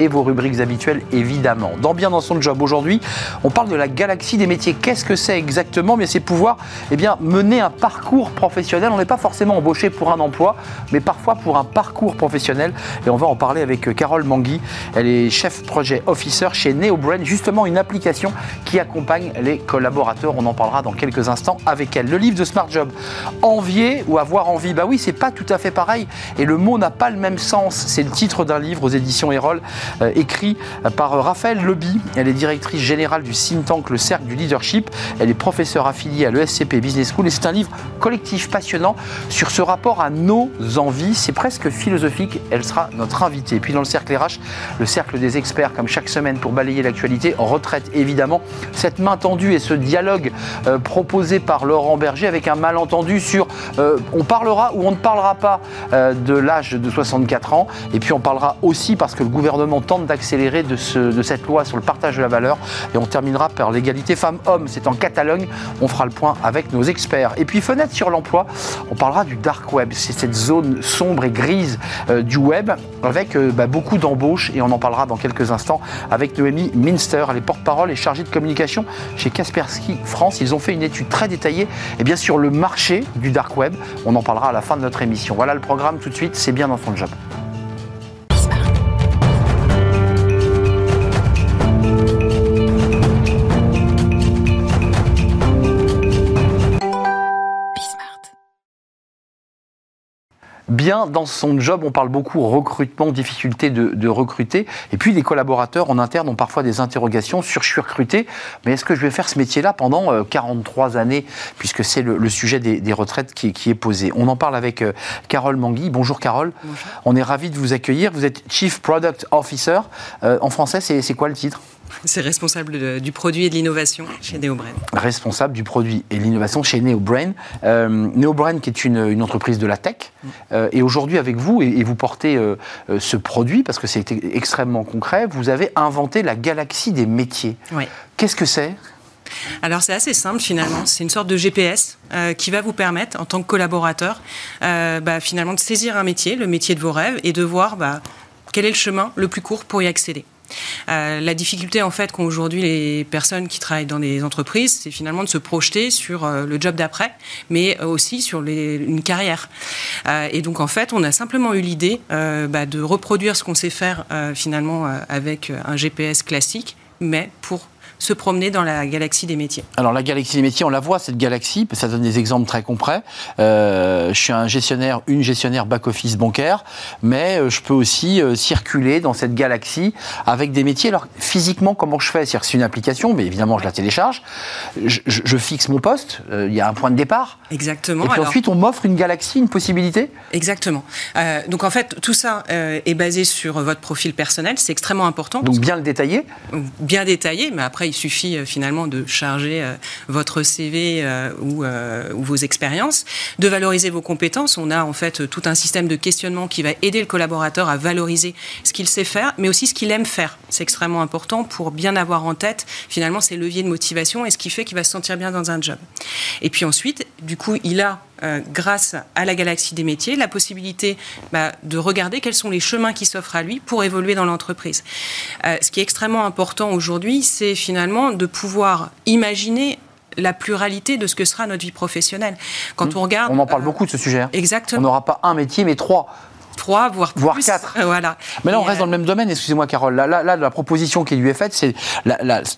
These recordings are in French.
et vos rubriques habituelles, évidemment. Dans Bien dans son job, aujourd'hui, on parle de la galaxie des métiers. Qu'est-ce que c'est exactement? Mais c'est pouvoir eh bien, mener un parcours professionnel. On n'est pas forcément embauché pour un emploi, mais parfois pour un parcours professionnel. Et on va en parler avec euh, Carole Mangui. Elle est chef projet officer chez NeoBrain, justement une application qui accompagne les collaborateurs. On en parlera dans quelques instants avec elle. Le livre de Smart Job, envier ou avoir envie? Bah oui, c'est pas tout à fait pareil. Et le mot n'a pas le même sens. C'est le titre d'un livre aux éditions Erol, écrit par euh, Raphaël Leby. Elle est directrice générale du think tank Le Cercle du Leadership. Elle est professeure affiliée à l'ESCP Business School. Et c'est un livre collectif passionnant sur ce rapport à nos envies. C'est presque philosophique. Elle sera notre invitée. Et puis dans le cercle RH, le cercle des experts, comme chaque semaine pour balayer l'actualité, retraite évidemment. Cette main tendue et ce dialogue euh, proposé par Laurent Berger avec un malentendu sur euh, on parlera ou on ne parlera pas euh, de l'âge de 64 ans. Et puis on parlera aussi parce que le gouvernement tente d'accélérer de, cette loi sur le partage de la valeur. Et on terminera par l'égalité femmes-hommes. C'est en Catalogne. On fera le point avec nos experts. Et puis fenêtre sur l'emploi, on parlera du dark web. C'est cette zone sombre et grise euh, du web avec bah, beaucoup d'embauches. Et on en parlera dans quelques instants avec Noémie Minster. Elle est porte-parole et chargée de communication chez Kaspersky France. Ils ont fait une étude très détaillée et eh bien, sur le marché du dark web. On en parlera à la fin de notre émission. Voilà le programme tout de suite, c'est bien dans son job. Bien dans son job. On parle beaucoup recrutement, difficulté de, recruter. Et puis les collaborateurs en interne ont parfois des interrogations sur je suis recruté, mais est-ce que je vais faire ce métier-là pendant 43 euh, années, puisque c'est le, sujet des, retraites qui, est posé. On en parle avec euh, Carole Mangui. Bonjour Carole. On est ravi de vous accueillir. Vous êtes Chief Product Officer. Euh, en français, c'est quoi le titre? c'est responsable du produit et de l'innovation chez NeoBrain. Responsable du produit et de l'innovation chez NeoBrain. Euh, NeoBrain qui est une, entreprise de la tech. Euh, et aujourd'hui avec vous, et, vous portez euh, euh, ce produit parce que c'est extrêmement concret, vous avez inventé la galaxie des métiers. Oui. Qu'est-ce que c'est? Alors c'est assez simple finalement, c'est une sorte de GPS qui va vous permettre en tant que collaborateur bah, finalement de saisir un métier, le métier de vos rêves, et de voir bah, quel est le chemin le plus court pour y accéder. Euh, la difficulté en fait qu'ont aujourd'hui les personnes qui travaillent dans des entreprises, c'est finalement de se projeter sur euh, le job d'après, mais aussi sur une carrière. Euh, et donc en fait, on a simplement eu l'idée bah, de reproduire ce qu'on sait faire finalement avec un GPS classique, mais pour se promener dans la galaxie des métiers. Alors la galaxie des métiers, on la voit cette galaxie, ça donne des exemples très concrets. Euh, je suis un gestionnaire, une gestionnaire back-office bancaire, mais euh, je peux aussi euh, circuler dans cette galaxie avec des métiers. Alors physiquement, comment je fais? C'est-à-dire c'est une application, mais évidemment je la télécharge, je, fixe mon poste, il y a un point de départ. Exactement. Et puis ensuite on m'offre une galaxie, une possibilité Exactement. donc en fait tout ça est basé sur votre profil personnel, c'est extrêmement important. Donc bien le détailler Bien détaillé, mais après il suffit euh, finalement de charger euh, votre CV euh, ou, vos expériences, de valoriser vos compétences. On a en fait tout un système de questionnement qui va aider le collaborateur à valoriser ce qu'il sait faire, mais aussi ce qu'il aime faire. C'est extrêmement important pour bien avoir en tête finalement ses leviers de motivation et ce qui fait qu'il va se sentir bien dans un job. Et puis ensuite, du coup, il a euh, grâce à la galaxie des métiers, la possibilité bah, de regarder quels sont les chemins qui s'offrent à lui pour évoluer dans l'entreprise. Euh, ce qui est extrêmement important aujourd'hui, c'est finalement de pouvoir imaginer la pluralité de ce que sera notre vie professionnelle. Quand mmh. on regarde, on en parle euh, beaucoup de ce sujet. Hein. Exactement. On n'aura pas un métier, mais trois trois, voire, voire quatre. Voilà. Mais là, on reste dans le même domaine, excusez-moi, Carole. Là, là, la proposition qui lui est faite, c'est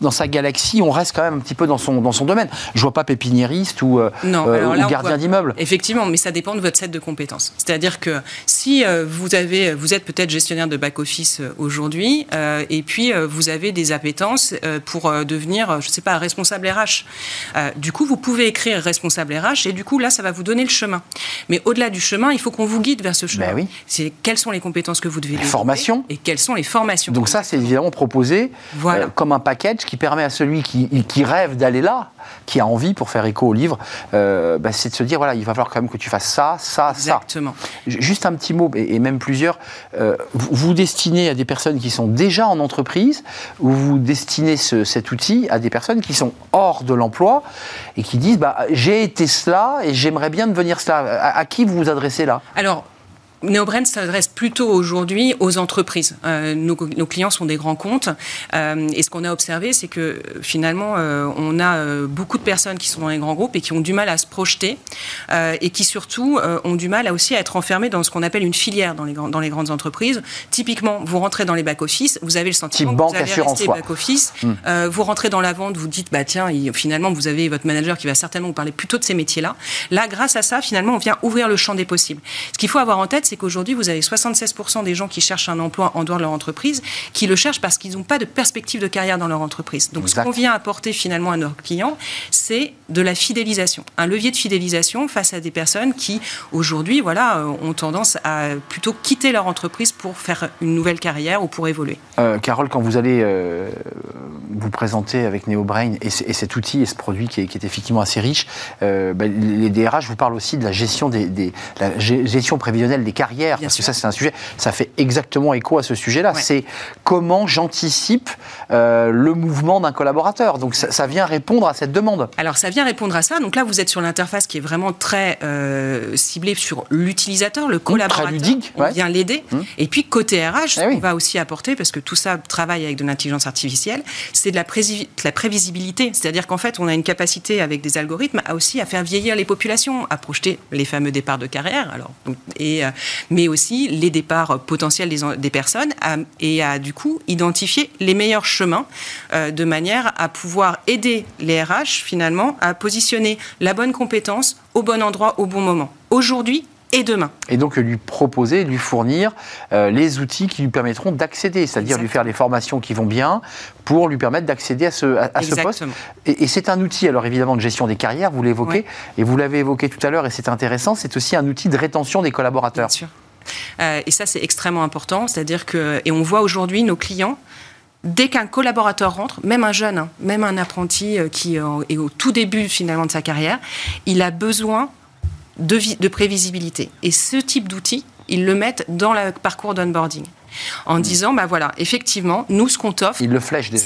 dans sa galaxie, on reste quand même un petit peu dans son, dans son domaine. Je vois pas pépiniériste ou, euh, euh, gardien d'immeuble. Effectivement, mais ça dépend de votre set de compétences. C'est-à-dire que si euh, vous, avez, vous êtes peut-être gestionnaire de back-office aujourd'hui, et puis vous avez des appétences pour devenir, je ne sais pas, responsable RH. du coup, vous pouvez écrire responsable RH, et du coup, là, ça va vous donner le chemin. Mais au-delà du chemin, il faut qu'on vous guide vers ce chemin. Ben oui c'est quelles sont les compétences que vous devez les formations et quelles sont les formations. Donc ça, c'est évidemment proposé euh, comme un package qui permet à celui qui, qui rêve d'aller là, qui a envie, pour faire écho au livre, euh, bah, c'est de se dire voilà, il va falloir quand même que tu fasses ça, ça, Exactement. ça. Juste un petit mot, et, même plusieurs. Euh, vous, vous destinez à des personnes qui sont déjà en entreprise, ou vous destinez cet outil à des personnes qui sont hors de l'emploi et qui disent bah, j'ai été cela et j'aimerais bien devenir cela. À, à qui vous vous adressez là? Alors, NeoBrand s'adresse plutôt aujourd'hui aux entreprises. Euh, nos, clients sont des grands comptes euh, et ce qu'on a observé, c'est que finalement, euh, on a beaucoup de personnes qui sont dans les grands groupes et qui ont du mal à se projeter et qui surtout ont du mal à aussi à être enfermés dans ce qu'on appelle une filière dans les, dans les grandes entreprises. Typiquement, vous rentrez dans les back-office, vous avez le sentiment que vous avez resté back-office, hmm. vous rentrez dans la vente, vous dites, bah tiens, finalement, vous avez votre manager qui va certainement vous parler plutôt de ces métiers-là. Là, grâce à ça, finalement, on vient ouvrir le champ des possibles. Ce qu'il faut avoir en tête, c'est qu'aujourd'hui, vous avez 76% des gens qui cherchent un emploi en dehors de leur entreprise, qui le cherchent parce qu'ils n'ont pas de perspective de carrière dans leur entreprise. Donc, ce qu'on vient apporter finalement à nos clients, c'est de la fidélisation, un levier de fidélisation face à des personnes qui, aujourd'hui, voilà, euh, ont tendance à plutôt quitter leur entreprise pour faire une nouvelle carrière ou pour évoluer. Euh, Carole, quand vous allez euh, vous présenter avec NeoBrain et, et, cet outil et ce produit qui est, effectivement assez riche, bah, les DRH vous parlent aussi de la gestion des, la gestion prévisionnelle des carrières parce que ça c'est un sujet, ça fait exactement écho à ce sujet-là. C'est comment j'anticipe euh, le mouvement d'un collaborateur. Donc ça, vient répondre à cette demande. Alors ça vient répondre à ça. Donc là vous êtes sur l'interface qui est vraiment très euh, ciblée sur l'utilisateur, le collaborateur. Très ludique. On vient l'aider. Hum. Et puis côté RH, ce eh qu'on va aussi apporter, parce que tout ça travaille avec de l'intelligence artificielle, c'est de la, la prévisibilité. C'est-à-dire qu'en fait on a une capacité avec des algorithmes à aussi à faire vieillir les populations, à projeter les fameux départs de carrière. Alors, et, euh, mais aussi les départs potentiels des, personnes et à du coup identifier les meilleurs chemins euh, de manière à pouvoir aider les RH finalement à positionner la bonne compétence au bon endroit au bon moment. Aujourd'hui, et demain. Et donc lui proposer, lui fournir euh, les outils qui lui permettront d'accéder, c'est-à-dire lui faire des formations qui vont bien pour lui permettre d'accéder à ce, à, ce poste. Et, c'est un outil, alors évidemment, de gestion des carrières, vous l'évoquez, et vous l'avez évoqué tout à l'heure, et c'est intéressant, c'est aussi un outil de rétention des collaborateurs. Bien sûr. Euh, et ça, c'est extrêmement important. C'est-à-dire que, et on voit aujourd'hui nos clients, dès qu'un collaborateur rentre, même un jeune, hein, même un apprenti euh, qui est au tout début finalement de sa carrière, il a besoin de, de prévisibilité. Et ce type d'outil, ils le mettent dans le parcours d'onboarding en mmh. disant, bah voilà, effectivement, nous, ce qu'on t'offre,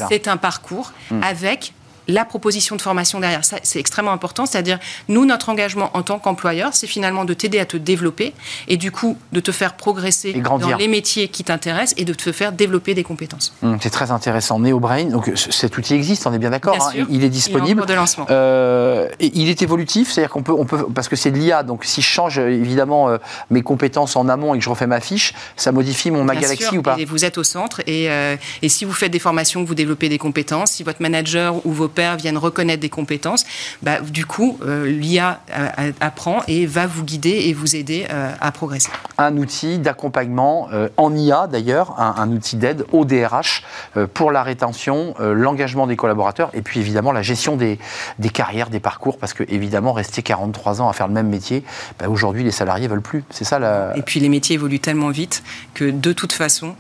c'est un parcours mmh. avec la proposition de formation derrière. Ça, c'est extrêmement important. C'est-à-dire, nous, notre engagement en tant qu'employeur, c'est finalement de t'aider à te développer et du coup de te faire progresser dans les métiers qui t'intéressent et de te faire développer des compétences. Hum, c'est très intéressant. NeoBrain, donc cet outil existe, on est bien d'accord. Hein, il est disponible. Il est de lancement. Euh, et il est évolutif, c'est-à-dire qu'on peut, on peut, parce que c'est de l'IA. Donc si je change évidemment euh, mes compétences en amont et que je refais ma fiche, ça modifie mon ma galaxie ou pas? Et Vous êtes au centre et, euh, et si vous faites des formations, vous développez des compétences. Si votre manager ou vos pairs viennent reconnaître des compétences, bah, du coup, euh, l'IA euh, apprend et va vous guider et vous aider euh, à progresser. Un outil d'accompagnement en IA d'ailleurs, un, outil d'aide au DRH pour la rétention, l'engagement des collaborateurs et puis évidemment la gestion des, des, carrières, des parcours, parce que évidemment rester 43 ans à faire le même métier, bah, aujourd'hui les salariés veulent plus. C'est ça la... Et puis les métiers évoluent tellement vite que de toute façon,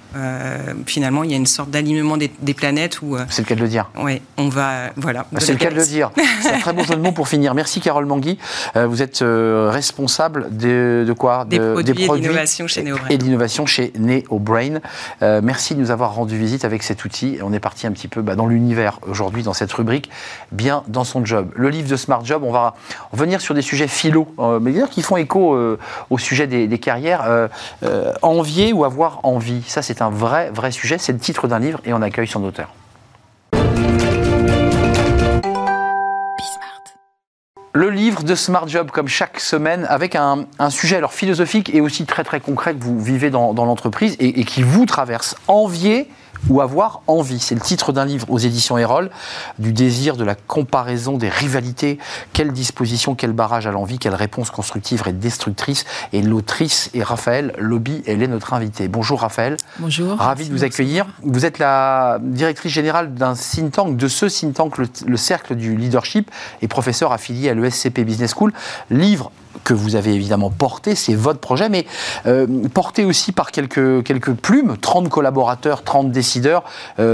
finalement, il y a une sorte d'alignement des, planètes où. C'est le cas de le dire. Oui, on va. Voilà. C'est le cas de le dire. C'est un très bon jeu de mots pour finir. Merci Carole Mangui. Euh, vous êtes euh, responsable de, de quoi? Des produits, des produits et d'innovation chez NeoBrain. Et d'innovation chez NeoBrain. Euh, merci de nous avoir rendu visite avec cet outil. On est parti un petit peu bah, dans l'univers aujourd'hui, dans cette rubrique, bien dans son job. Le livre de Smart Job, on va revenir sur des sujets philo, mais dire qui font écho au sujet des, des carrières. envier ou avoir envie, ça c'est un vrai, vrai sujet. C'est le titre d'un livre et on accueille son auteur. Le livre de Smart Job, comme chaque semaine, avec un, sujet alors philosophique et aussi très très concret que vous vivez dans, l'entreprise et, et, qui vous traverse. Envier ou avoir envie. C'est le titre d'un livre aux éditions Erol, du désir, de la comparaison, des rivalités. Quelle disposition, quel barrage à l'envie, quelle réponse constructive et destructrice. Et l'autrice est Raphaël Lobby, elle est notre invitée. Bonjour Raphaël. Bonjour. Ravi de vous accueillir. Vous êtes la directrice générale d'un think tank, de ce think tank, le, le Cercle du Leadership, et professeur affilié à l'ESCP Business School. Livre que vous avez évidemment porté, c'est votre projet, mais porté aussi par quelques, quelques plumes, 30 collaborateurs, 30 décideurs.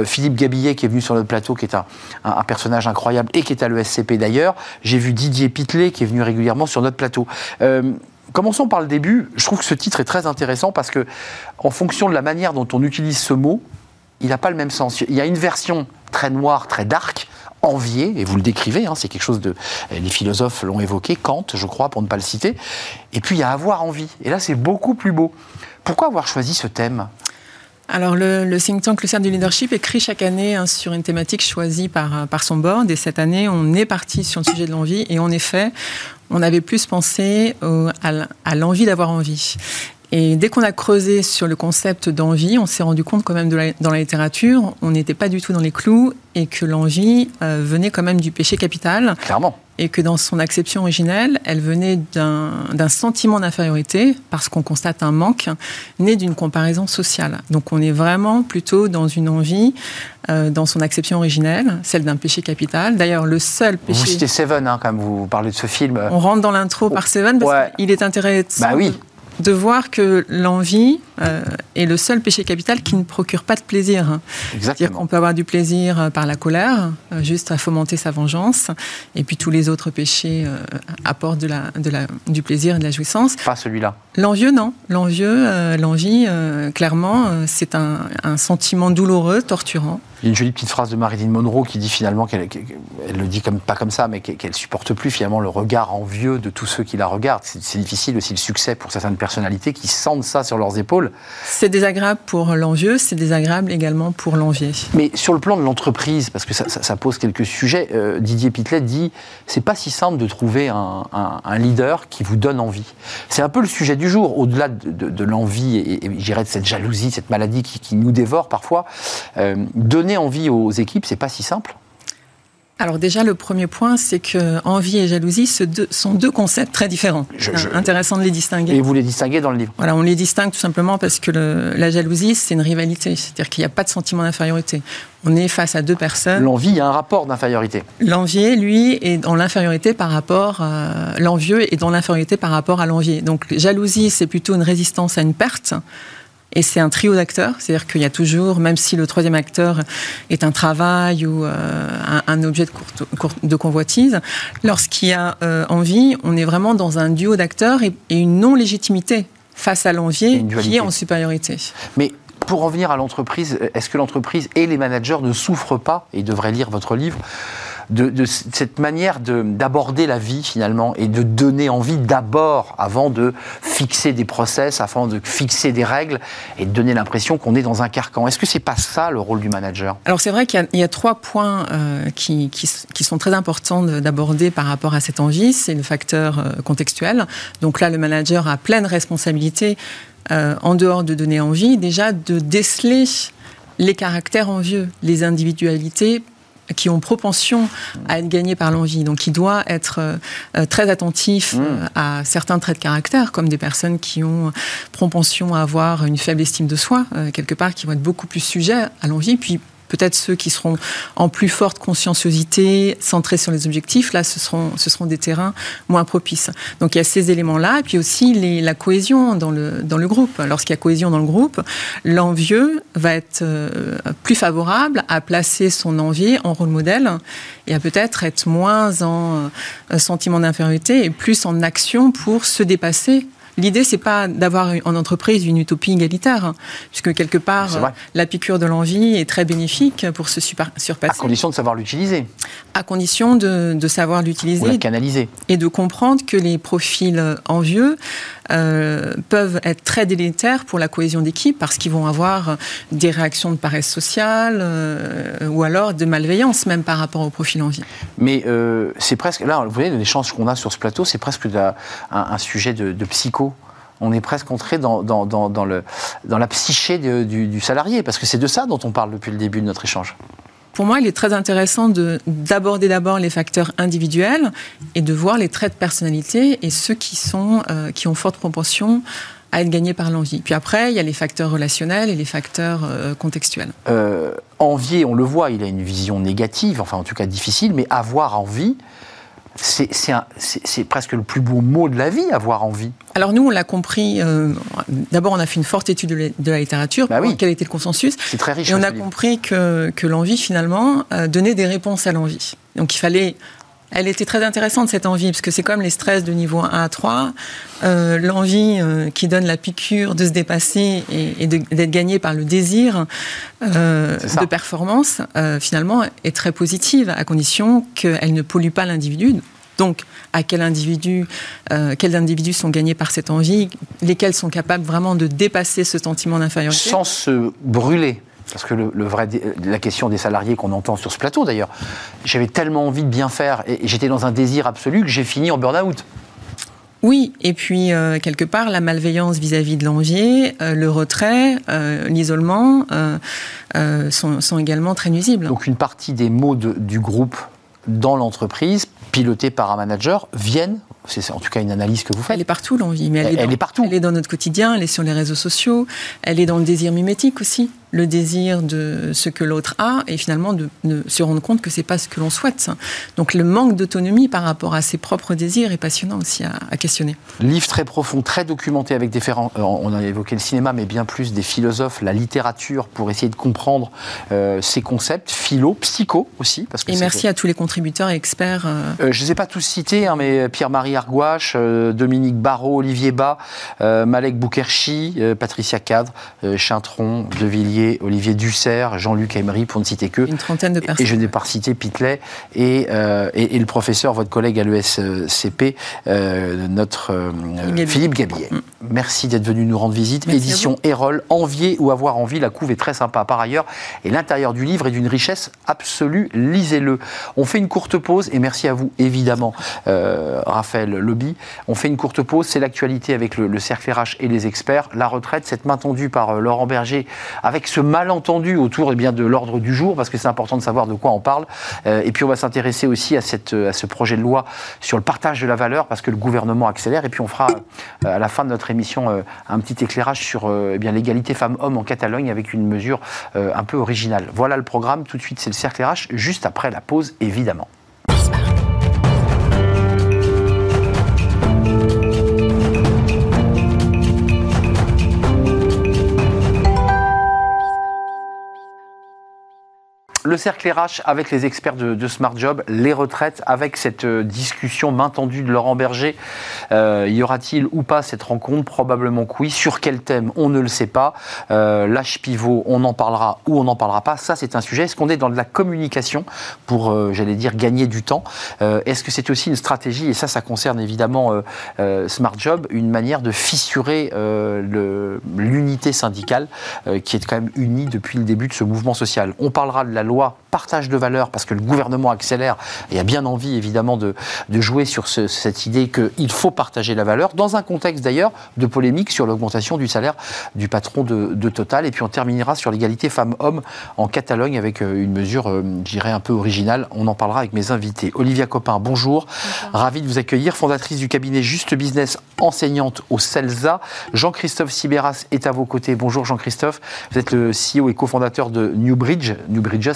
Philippe Gabillet qui est venu sur notre plateau, qui est un, un, personnage incroyable et qui est à l'ESCP d'ailleurs. J'ai vu Didier Pitlet qui est venu régulièrement sur notre plateau. Commençons par le début. Je trouve que ce titre est très intéressant parce que, en fonction de la manière dont on utilise ce mot, il n'a pas le même sens. Il y a une version très noire, très dark, enviée, et vous le décrivez, hein, c'est quelque chose de. Les philosophes l'ont évoqué, Kant, je crois, pour ne pas le citer. Et puis il y a avoir envie. Et là, c'est beaucoup plus beau. Pourquoi avoir choisi ce thème? Alors, le, think tank Le Cercle du Leadership écrit chaque année hein, sur une thématique choisie par, par son board. Et cette année, on est parti sur le sujet de l'envie. Et en effet, on avait plus pensé à l'envie d'avoir envie. Et dès qu'on a creusé sur le concept d'envie, on s'est rendu compte quand même de dans la littérature, on n'était pas du tout dans les clous et que l'envie euh, venait quand même du péché capital. Clairement. Et que dans son acception originelle, elle venait d'un sentiment d'infériorité, parce qu'on constate un manque, né d'une comparaison sociale. Donc on est vraiment plutôt dans une envie, euh, dans son acception originelle, celle d'un péché capital. D'ailleurs, le seul péché... Vous citez Seven, hein, quand vous parlez de ce film. On rentre dans l'intro par Seven, parce qu'il est intéressant bah oui de voir que l'envie euh, est le seul péché capital qui ne procure pas de plaisir. C'est-à-dire qu'on peut avoir du plaisir euh, par la colère, euh, juste à fomenter sa vengeance, et puis tous les autres péchés apportent de la, de la, du plaisir et de la jouissance. Pas celui-là. L'envieux, non. L'envieux, l'envie, clairement, c'est un, un sentiment douloureux, torturant. Il y a une jolie petite phrase de Marilyn Monroe qui dit finalement qu'elle elle le dit comme, pas comme ça, mais qu'elle supporte plus finalement le regard envieux de tous ceux qui la regardent. C'est difficile aussi le succès pour certaines personnalités qui sentent ça sur leurs épaules. C'est désagréable pour l'envieux, c'est désagréable également pour l'envié. Mais sur le plan de l'entreprise, parce que ça, pose quelques sujets, euh, Didier Pitlet dit c'est pas si simple de trouver un, leader qui vous donne envie. C'est un peu le sujet du jour, au-delà de, l'envie et, et j'irais de cette jalousie, cette maladie qui, nous dévore parfois. Euh, donner envie aux équipes, c'est pas si simple alors déjà, le premier point, c'est que envie et jalousie sont deux concepts très différents. Intéressant de les distinguer. Et vous les distinguez dans le livre Voilà, on les distingue tout simplement parce que la jalousie, c'est une rivalité. C'est-à-dire qu'il n'y a pas de sentiment d'infériorité. On est face à deux personnes. L'envie a un rapport d'infériorité. L'envié, lui, est dans l'infériorité par rapport... à l'envieux est dans l'infériorité par rapport à l'envié. Donc jalousie, c'est plutôt une résistance à une perte. Et c'est un trio d'acteurs, c'est-à-dire qu'il y a toujours, même si le troisième acteur est un travail ou euh, un, objet de, convoitise, lorsqu'il y a euh, envie, on est vraiment dans un duo d'acteurs et, une non-légitimité face à l'envier qui est en supériorité. Mais pour en venir à l'entreprise, est-ce que l'entreprise et les managers ne souffrent pas, et devraient lire votre livre, de, cette manière d'aborder la vie finalement et de donner envie d'abord, avant de fixer des process, avant de fixer des règles et de donner l'impression qu'on est dans un carcan. Est-ce que c'est pas ça le rôle du manager? Alors c'est vrai qu'il y, a trois points euh, qui, sont très importants d'aborder par rapport à cette envie. C'est le facteur euh, contextuel. Donc là, le manager a pleine responsabilité euh, en dehors de donner envie, déjà de déceler les caractères envieux, les individualités qui ont propension à être gagnés par l'envie. Donc, il doit être euh, très attentif mmh. euh, à certains traits de caractère, comme des personnes qui ont propension à avoir une faible estime de soi, euh, quelque part, qui vont être beaucoup plus sujets à l'envie. Puis, peut-être ceux qui seront en plus forte conscienciosité, centrés sur les objectifs, là, ce seront, ce seront des terrains moins propices. Donc il y a ces éléments-là, et puis aussi la cohésion dans le, dans le groupe. Lorsqu'il y a cohésion dans le groupe, l'envieux va être euh, plus favorable à placer son envié en rôle modèle et à peut-être être moins en euh, sentiment d'infériorité et plus en action pour se dépasser L'idée, c'est pas d'avoir en entreprise une utopie égalitaire, hein, puisque quelque part, la piqûre de l'envie est très bénéfique pour se surpasser. À condition de savoir l'utiliser. À condition de, savoir l'utiliser. Ou la canaliser. Et de comprendre que les profils envieux euh, peuvent être très délétères pour la cohésion d'équipe parce qu'ils vont avoir des réactions de paresse sociale euh, ou alors de malveillance même par rapport au profil envie. Mais euh, c'est presque, là, vous voyez, l'échange qu'on a sur ce plateau, c'est presque un, sujet de, psycho on est presque entré dans, dans, le, dans la psyché du, salarié, parce que c'est de ça dont on parle depuis le début de notre échange pour moi, il est très intéressant d'aborder d'abord les facteurs individuels et de voir les traits de personnalité et ceux qui, sont, euh, qui ont forte proportion à être gagnés par l'envie. Puis après, il y a les facteurs relationnels et les facteurs euh, contextuels. Euh, envier, on le voit, il a une vision négative, enfin en tout cas difficile, mais avoir envie, c'est presque le plus beau mot de la vie, avoir envie. Alors nous, on l'a compris. Euh, d'abord, on a fait une forte étude de la, littérature. Bah oui. Quel était le consensus C'est très riche. Et on a compris que, que l'envie, finalement, euh, donnait des réponses à l'envie. Donc il fallait elle était très intéressante cette envie, parce que c'est comme les stress de niveau 1 à 3. Euh, l'envie euh, qui donne la piqûre de se dépasser et, d'être gagné par le désir euh, de performance, finalement, est très positive, à condition qu'elle ne pollue pas l'individu. Donc, à quel individu, quels individus sont gagnés par cette envie, lesquels sont capables vraiment de dépasser ce sentiment d'infériorité? Sans se brûler parce que le, vrai, la question des salariés qu'on entend sur ce plateau d'ailleurs, j'avais tellement envie de bien faire et, j'étais dans un désir absolu que j'ai fini en burn-out. Oui, et puis euh, quelque part, la malveillance vis-à-vis de l'envier, euh, le retrait, euh, l'isolement sont, également très nuisibles. Donc une partie des mots du groupe dans l'entreprise, pilotée par un manager, viennent c'est en tout cas une analyse que vous faites. Elle est partout l'envie, mais elle, est, est partout. Elle est dans notre quotidien, elle est sur les réseaux sociaux, elle est dans le désir mimétique aussi le désir de ce que l'autre a et finalement de, se rendre compte que c'est pas ce que l'on souhaite. Donc le manque d'autonomie par rapport à ses propres désirs est passionnant aussi à, questionner. Livre très profond, très documenté avec différents. Euh, on a évoqué le cinéma, mais bien plus des philosophes, la littérature pour essayer de comprendre euh, ces concepts, philo, psycho aussi. Parce que et merci à tous les contributeurs et experts. Euh. je ne les ai pas tous cités, hein, mais Pierre-Marie Argouache, Dominique Barrault, Olivier Bas, Malek Boukerchi, Patricia Cadre, Chintron, De Villiers Olivier Dussert, Jean-Luc Emery, pour ne citer que. Une trentaine de personnes. Et je n'ai pas cité Pitlet et, euh, et, le professeur, votre collègue à l'ESCP, euh, notre euh, Philippe Gabillet. Mm. Merci d'être venu nous rendre visite. Édition Erol, Envier ou avoir envie, la couve est très sympa par ailleurs. Et l'intérieur du livre est d'une richesse absolue. Lisez-le. On fait une courte pause et merci à vous, évidemment, Raphaël Lobby. On fait une courte pause. C'est l'actualité avec le, le cercle RH et les experts. La retraite, cette main tendue par Laurent Berger avec ce malentendu autour eh bien, de l'ordre du jour, parce que c'est important de savoir de quoi on parle. Euh, et puis on va s'intéresser aussi à, cette, à ce projet de loi sur le partage de la valeur, parce que le gouvernement accélère. Et puis on fera euh, à la fin de notre émission euh, un petit éclairage sur eh l'égalité femmes-hommes en Catalogne avec une mesure un peu originale. Voilà le programme. Tout de suite, c'est le cercle RH, juste après la pause, évidemment. Le cercle RH avec les experts de, Smart Job, les retraites, avec cette euh, discussion main tendue de Laurent Berger. Euh, y aura-t-il ou pas cette rencontre? Probablement que oui. Sur quel thème? On ne le sait pas. Euh, L'âge pivot, on en parlera ou on n'en parlera pas. Ça, c'est un sujet. Est-ce qu'on est dans de la communication pour, j'allais dire, gagner du temps? Est-ce que c'est aussi une stratégie Et ça, ça concerne évidemment Smart Job, une manière de fissurer l'unité syndicale qui est quand même unie depuis le début de ce mouvement social? On parlera de la loi partage de valeur, parce que le gouvernement accélère et a bien envie évidemment de, jouer sur cette idée qu'il faut partager la valeur, dans un contexte d'ailleurs de polémique sur l'augmentation du salaire du patron de, Total. Et puis on terminera sur l'égalité femmes-hommes en Catalogne avec euh, une mesure, euh, je dirais, un peu originale. On en parlera avec mes invités. Olivia Copin, bonjour. bonjour. Ravi de vous accueillir, fondatrice du cabinet Juste Business, enseignante au CELSA. Jean-Christophe Sibéras est à vos côtés. Bonjour Jean-Christophe. Vous êtes le CEO et cofondateur de Newbridge, Newbridges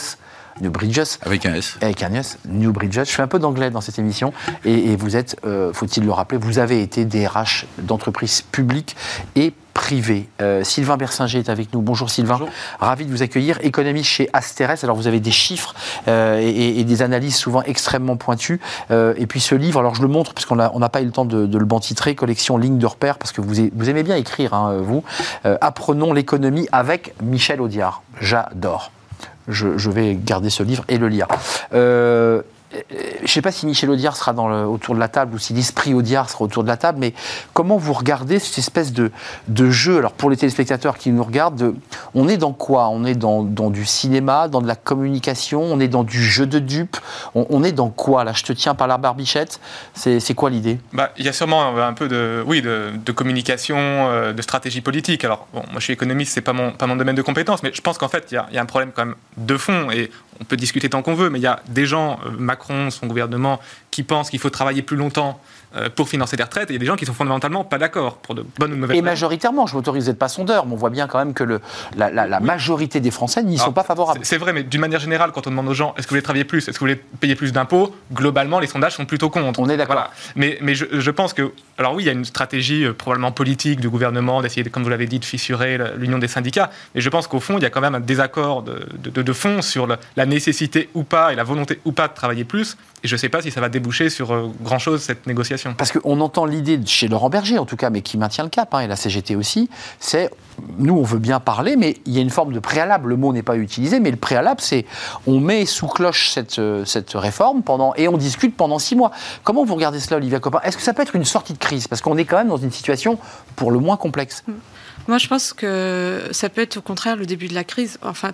New Bridges. Avec un S. Avec un S, New Bridges. Je fais un peu d'anglais dans cette émission. Et, vous êtes, euh, faut-il le rappeler, vous avez été DRH d'entreprises publiques et privées. Euh, Sylvain Bersinger est avec nous. Bonjour Sylvain. Ravi de vous accueillir. Économiste chez Asteres. Alors vous avez des chiffres euh, et, des analyses souvent extrêmement pointues. et puis ce livre, alors je le montre parce qu'on n'a pas eu le temps de, le bantitrer, collection Ligne de repère, parce que vous, vous aimez bien écrire, hein, vous. Apprenons l'économie avec Michel Audiard. J'adore je, vais garder ce livre et le lire. Euh, je ne sais pas si Michel Audiard sera autour de la table ou si l'esprit Audiard sera autour de la table, mais comment vous regardez cette espèce de, de jeu Alors pour les téléspectateurs qui nous regardent, on est dans quoi? On est dans, du cinéma, dans de la communication, on est dans du jeu de dupes, on, est dans quoi? Là, je te tiens par la barbichette, c'est quoi l'idée? Bah, Il y a sûrement un peu de, oui, de, communication, euh, de stratégie politique. Alors, moi je suis économiste, pas mon, pas mon domaine de compétence, mais je pense qu'en fait, il y, y a un problème quand même de fond, et on peut discuter tant qu'on veut, mais il y a des gens, euh, Macron, son gouvernement, qui pensent qu'il faut travailler plus longtemps euh, pour financer des retraites, et il y a des gens qui sont fondamentalement pas d'accord, pour de bonnes ou de mauvaises Et raisons. majoritairement, je m'autorise, n'êtes pas sondeur, mais on voit bien quand même que le, la, la- la majorité des Français n'y sont pas favorables. C'est vrai, mais d'une manière générale, quand on demande aux gens est-ce que vous voulez travailler plus, est-ce que vous voulez payer plus d'impôts, globalement, les sondages sont plutôt contre. On est d'accord. Voilà. Mais, mais je, je pense que, alors oui, il y a une stratégie euh, probablement politique du gouvernement d'essayer, de- comme vous l'avez dit, de fissurer l'union des syndicats. Mais je pense qu'au fond, il y a quand même un désaccord de, de- de- de fond sur le- la nécessité ou pas et la volonté ou pas de travailler plus. Et je ne sais pas si ça va déboucher sur euh, grand-chose cette négociation. Parce qu'on entend l'idée de chez Laurent Berger, en tout cas, mais qui maintient le cap, hein, et la CGT aussi, c'est, nous, on veut bien parler, mais il y a une forme de préalable. Le mot n'est pas utilisé, mais le préalable, c'est on met sous cloche cette, euh, cette réforme pendant, et on discute pendant six mois. Comment vous regardez cela, Olivia Copin Est-ce que ça peut être une sortie de crise? Parce qu'on est quand même dans une situation pour le moins complexe. Moi, je pense que ça peut être au contraire le début de la crise. Enfin,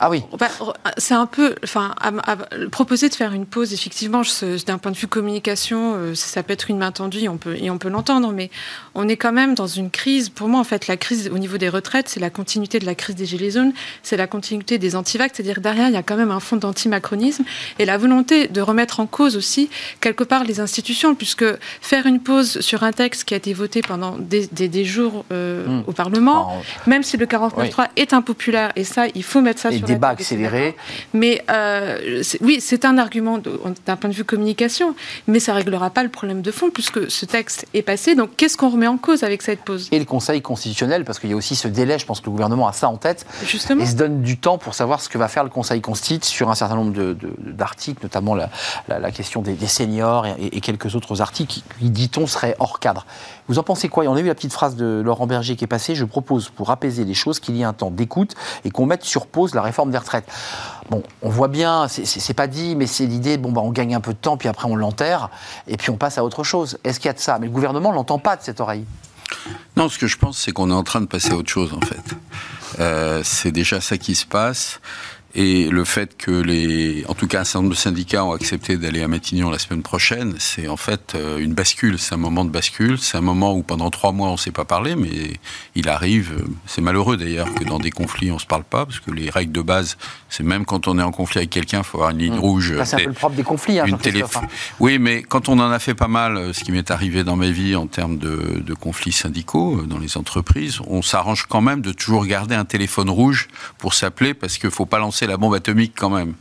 Ah oui. bah, c'est un peu, enfin, à- à- proposer de faire une pause, effectivement, d'un point de vue communication, euh, ça, peut être une main tendue, on peut, et on peut l'entendre, mais on est quand même dans une crise. Pour moi, en fait, la crise au niveau des retraites, c'est la continuité de la crise des gilets jaunes, c'est la continuité des antivax, c'est-à-dire derrière, il y a quand même un fond d'antimacronisme et la volonté de remettre en cause aussi, quelque part, les institutions, puisque faire une pause sur un texte qui a été voté pendant des, des- des jours euh, Hmm. Au Parlement, même si le 49.3 est impopulaire, et ça, il faut mettre ça les sur la table, accélérés. mais euh, oui, c'est un argument d'un point de vue communication, mais ça réglera pas le problème de fond puisque ce texte est passé. Donc qu'est-ce qu'on remet en cause avec cette pause? Et le Conseil constitutionnel, parce qu'il y a aussi ce délai, je pense que le gouvernement a ça en tête, Justement. et se donne du temps pour savoir ce que va faire le Conseil Constit sur un certain nombre d'articles, notamment la, la- la question des, des seniors et, et quelques autres articles qui, qui, dit-on, seraient hors cadre. Vous en pensez quoi? On a vu la petite phrase de Laurent Berger qui est passée Je propose, pour apaiser les choses, qu'il y ait un temps d'écoute et qu'on mette sur pause la réforme des retraites. Bon, on voit bien, c'est pas dit, mais c'est l'idée bon, bah, on gagne un peu de temps, puis après on l'enterre, et puis on passe à autre chose. Est-ce qu'il y a de ça? Mais le gouvernement l'entend pas de cette oreille. Non, ce que je pense, c'est qu'on est en train de passer à autre chose, en fait. Euh, c'est déjà ça qui se passe. Et le fait que les, en tout cas, un certain nombre de syndicats ont accepté d'aller à Matignon la semaine prochaine, c'est en fait euh, une bascule. C'est un moment de bascule. C'est un moment où pendant trois mois on ne s'est pas parlé, mais il arrive. euh, C'est malheureux d'ailleurs que dans des conflits on se parle pas, parce que les règles de base, c'est même quand on est en conflit avec quelqu'un, il faut avoir une ligne rouge. Là, c'est un Des- peu le propre des conflits, hein, une télé... Hein. Oui, mais quand on en a fait pas mal, euh, ce qui m'est arrivé dans ma vie en termes de, de conflits syndicaux euh, dans les entreprises, on s'arrange quand même de toujours garder un téléphone rouge pour s'appeler parce qu'il faut pas lancer la bombe atomique quand même.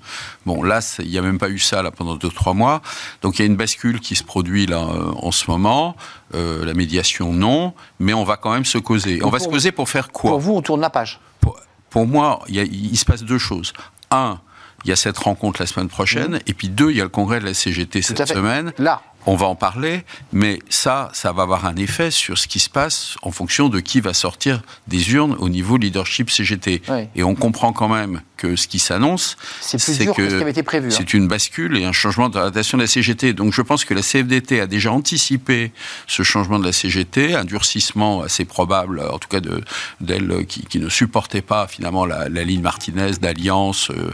Bon, là, il n'y a même pas eu ça là pendant deux trois mois. Donc il y a une bascule qui se produit là euh, en ce moment. Euh, la médiation non, mais on va quand même se causer. On va se causer pour faire quoi? Pour vous, on tourne la page. pour, pour moi, il, se passe deux choses. Un, il y a cette rencontre la semaine prochaine, et puis deux, il y a le congrès de la CGT. Tout cette semaine. Là, On va en parler, mais ça, ça va avoir un effet sur ce qui se passe en fonction de qui va sortir des urnes au niveau leadership CGT. Oui. Et on comprend quand même que ce qui s'annonce, c'est que, ce qui avait été prévu. hein. c'est une bascule et un changement d'orientation de la CGT. Donc je pense que la CFDT a déjà anticipé ce changement de la CGT, un durcissement assez probable, en tout cas de- d'elle qui, qui ne supportait pas finalement la, la ligne Martinez d'alliance euh,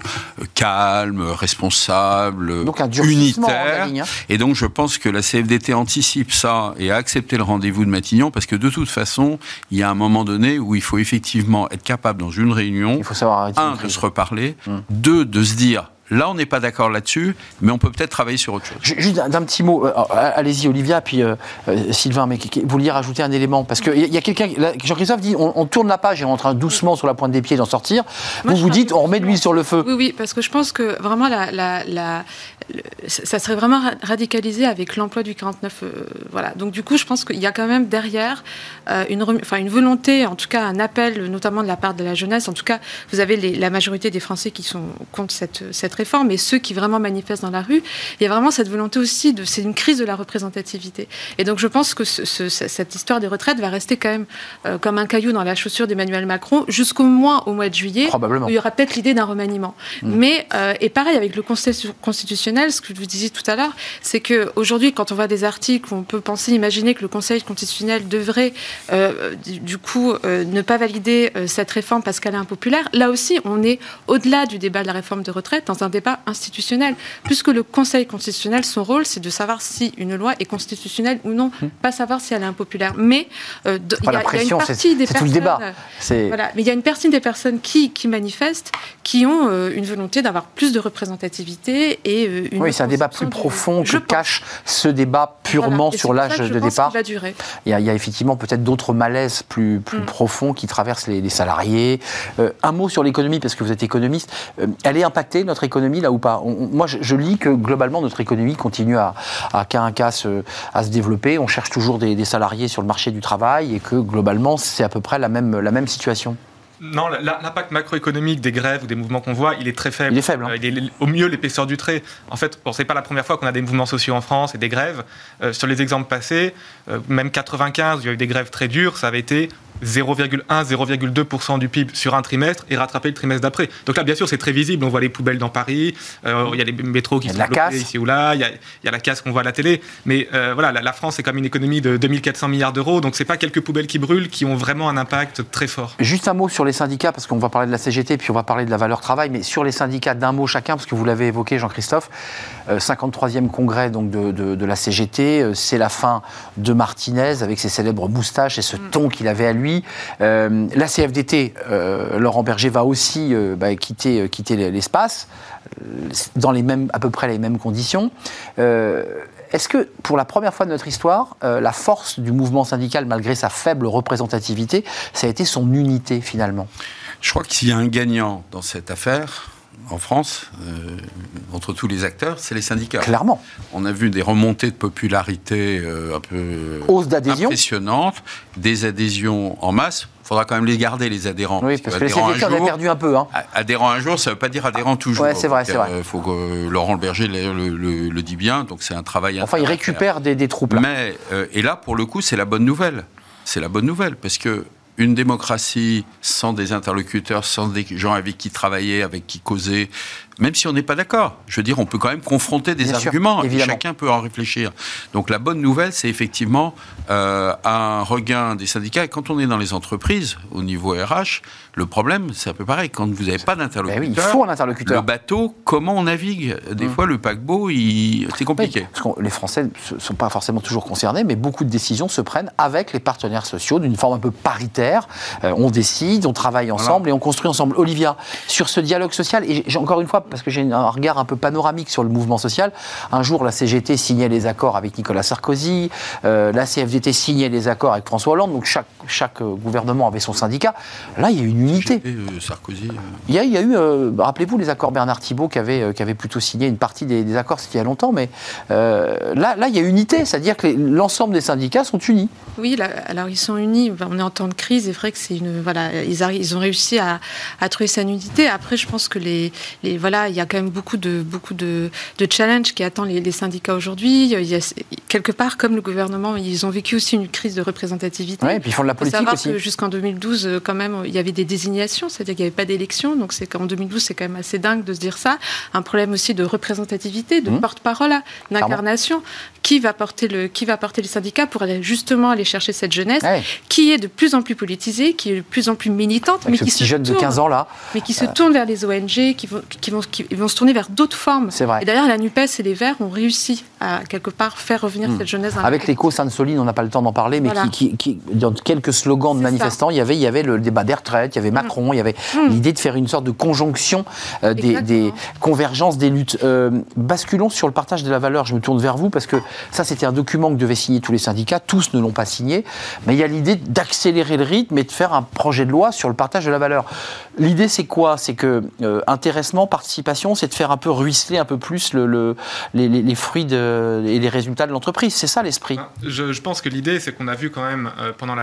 calme, responsable, Donc un durcissement unitaire. ligne, hein. Et donc je pense que la CFDT anticipe ça et a accepté le rendez-vous de Matignon parce que de toute façon, il y a un moment donné où il faut effectivement être capable dans une réunion Il faut savoir un, de se reparler, Hmm. deux, de se dire, là, on n'est pas d'accord là-dessus, mais on peut peut-être travailler sur autre chose. Ju- Juste d'un petit mot, euh, allez-y Olivia, puis euh, euh, Sylvain, mais vous vouliez rajouter un élément? Parce qu'il y, a- il y a quelqu'un, Jean-Christophe dit on, on tourne la page et on est en train doucement sur la pointe des pieds d'en sortir. Moi, vous vous dites on remet de l'huile sur le feu. Oui, oui, parce que je pense que vraiment, la, la, la- le- ça serait vraiment ra- radicalisé avec l'emploi du 49. euh, voilà. Donc, du coup, je pense qu'il y a quand même derrière euh, une, enfin, une volonté, en tout cas un appel, notamment de la part de la jeunesse. En tout cas, vous avez les- la majorité des Français qui sont contre cette, cette réforme et ceux qui vraiment manifestent dans la rue. Il y a vraiment cette volonté aussi de. C'est une crise de la représentativité. Et donc, je pense que ce- ce- cette histoire des retraites va rester quand même euh, comme un caillou dans la chaussure d'Emmanuel Macron jusqu'au moins au mois de juillet. Probablement. où il y aura peut-être l'idée d'un remaniement. Mais, euh, et pareil avec le Conseil constitutionnel, ce que je vous disais tout à l'heure, c'est qu'aujourd'hui, quand on voit des articles où on peut penser, imaginer que le Conseil constitutionnel devrait, euh, du, coup, ne pas valider cette réforme parce qu'elle est impopulaire, là aussi, on est au-delà du débat de la réforme de retraite, dans un débat institutionnel. Puisque le Conseil constitutionnel, son rôle, c'est de savoir si une loi est constitutionnelle ou non, pas savoir si elle est impopulaire. Mais euh, il y, a- une partie des c'est tout le personnes- débat. Voilà. Mais il y a une partie des personnes qui, qui manifestent qui ont une volonté d'avoir plus de représentativité et une. Oui, c'est un débat plus profond que cache ce débat purement sur l'âge de départ. Va durer. Il, y a, il y a effectivement peut-être d'autres malaises plus, plus mm. profonds qui traversent les, salariés. un mot sur l'économie, parce que vous êtes économiste. elle est impactée, notre économie, là ou pas? Moi, je, lis que globalement, notre économie continue à, à cas cas se, à se développer. On cherche toujours des, des salariés sur le marché du travail et que globalement, c'est à peu près la même, la même situation non, l'impact macroéconomique des grèves ou des mouvements qu'on voit, il est très faible. Il est faible. Hein. Euh, il est au mieux l'épaisseur du trait. En fait, bon, c'est pas la première fois qu'on a des mouvements sociaux en France et des grèves. Euh, sur les exemples passés, même 95, il y a eu des grèves très dures, ça avait été 0,1-0,2% du PIB sur un trimestre et rattraper le trimestre d'après. Donc là, bien sûr, c'est très visible. On voit les poubelles dans Paris, euh, il y a les métros qui sont bloqués ici ou là, il y, a, la casse qu'on voit à la télé. Mais euh, voilà, la, France, c'est comme une économie de 2400 milliards d'euros. Donc c'est pas quelques poubelles qui brûlent qui ont vraiment un impact très fort. Juste un mot sur les syndicats, parce qu'on va parler de la CGT, puis on va parler de la valeur travail. Mais sur les syndicats, d'un mot chacun, parce que vous l'avez évoqué, Jean-Christophe, 53e euh, congrès donc, de, de la CGT, c'est la fin de Martinez avec ses célèbres moustaches et ce mm. ton qu'il avait à lui. Euh, la CFDT, euh, Laurent Berger, va aussi euh, bah, quitter, quitter l'espace dans les mêmes, à peu près les mêmes conditions. Est-ce que, pour la première fois de notre histoire, la force du mouvement syndical, malgré sa faible représentativité, ça a été son unité finalement? Je crois qu'il y a un gagnant dans cette affaire, en France, euh, entre tous les acteurs, c'est les syndicats. Clairement. On a vu des remontées de popularité euh, un peu Hausse d'adhésion. impressionnantes, des adhésions en masse. Il faudra quand même les garder, les adhérents. Oui, parce, que, les syndicats, on a perdu un peu. Hein. Adhérent un jour, ça ne veut pas dire adhérent toujours. Oui, c'est vrai, c'est vrai. Il euh, faut que Laurent Berger le, dit bien, donc c'est un travail Enfin, il récupère des, des, troupes. Mais, et là, pour le coup, c'est la bonne nouvelle. C'est la bonne nouvelle, parce que une démocratie sans des interlocuteurs, sans des gens avec qui travailler, avec qui causer, même si on n'est pas d'accord. Je veux dire, on peut quand même confronter des arguments et chacun peut en réfléchir. Donc la bonne nouvelle, c'est effectivement euh, un regain des syndicats. Et quand on est dans les entreprises, au niveau RH, le problème, c'est un peu pareil. Quand vous n'avez pas d'interlocuteur, ben il faut un interlocuteur. Le bateau, comment on navigue? Des mmh. fois, le paquebot, c'est compliqué. parce que les Français ne sont pas forcément toujours concernés, mais beaucoup de décisions se prennent avec les partenaires sociaux d'une forme un peu paritaire. Euh, on décide, on travaille ensemble et on construit ensemble. Olivia, sur ce dialogue social, et encore une fois, parce que j'ai un regard un peu panoramique sur le mouvement social. Un jour, la CGT signait les accords avec Nicolas Sarkozy, euh, la CFDT signait les accords avec François Hollande, donc chaque, chaque euh, gouvernement avait son syndicat. Là, il y a une unité. Euh, Sarkozy. Il y a, il y a eu, rappelez-vous, les accords Bernard Thibault qui avait, qui avait plutôt signé une partie des, accords, c'était il y a longtemps, mais là, là, il y a unité, c'est-à-dire que l'ensemble des syndicats sont unis. Oui, alors ils sont unis. On est en temps de crise, c'est vrai que c'est une. Voilà, ils, ils ont réussi à, à trouver sa unité. Après, je pense que les, les voilà, il y a quand même beaucoup de, beaucoup de, de challenges qui attendent les, syndicats aujourd'hui. quelque part, comme le gouvernement, ils ont vécu aussi une crise de représentativité. Oui, et puis ils font de la politique savoir Que jusqu'en 2012, euh, quand même, il y avait des désignations, c'est-à-dire qu'il n'y avait pas d'élection. Donc c'est qu'en 2012, c'est quand même assez dingue de se dire ça. Un problème aussi de représentativité, de mmh. porte-parole, d'incarnation. Qui va porter le, qui va porter les syndicats pour aller justement aller chercher cette jeunesse qui est de plus en plus politisée, qui est de plus en plus militante, mais qui se jeune de 15 ans là, mais qui se tourne vers les ONG, qui vont, qui vont ils vont se tourner vers d'autres formes. C'est vrai. Et d'ailleurs, la NUPES et les Verts ont réussi à, quelque part, faire revenir hmm. cette jeunesse. Avec l'écho Sainte-Soline, on n'a pas le temps d'en parler, mais qui, dans quelques slogans de manifestants, il y, avait, il y avait le débat des retraites, il y avait hmm. Macron, il y avait hmm. l'idée de faire une sorte de conjonction euh, des, convergences des luttes. Euh, basculons sur le partage de la valeur. Je me tourne vers vous parce que ça, c'était un document que devaient signer tous les syndicats. Tous ne l'ont pas signé. Mais il y a l'idée d'accélérer le rythme et de faire un projet de loi sur le partage de la valeur. L'idée, c'est quoi? C'est que euh, intéressement, participation, c'est de faire un peu ruisseler un peu plus le, les, fruits et les résultats de l'entreprise. C'est ça l'esprit. Je, pense que l'idée, c'est qu'on a vu quand même euh, pendant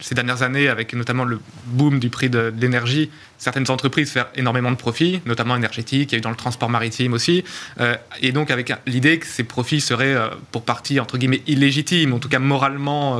ces dernières années, avec notamment le boom du prix de, l'énergie, certaines entreprises faire énormément de profits, notamment énergétiques, il y a eu dans le transport maritime aussi. Euh, et donc avec l'idée que ces profits seraient pour partie, entre guillemets, illégitimes, en tout cas moralement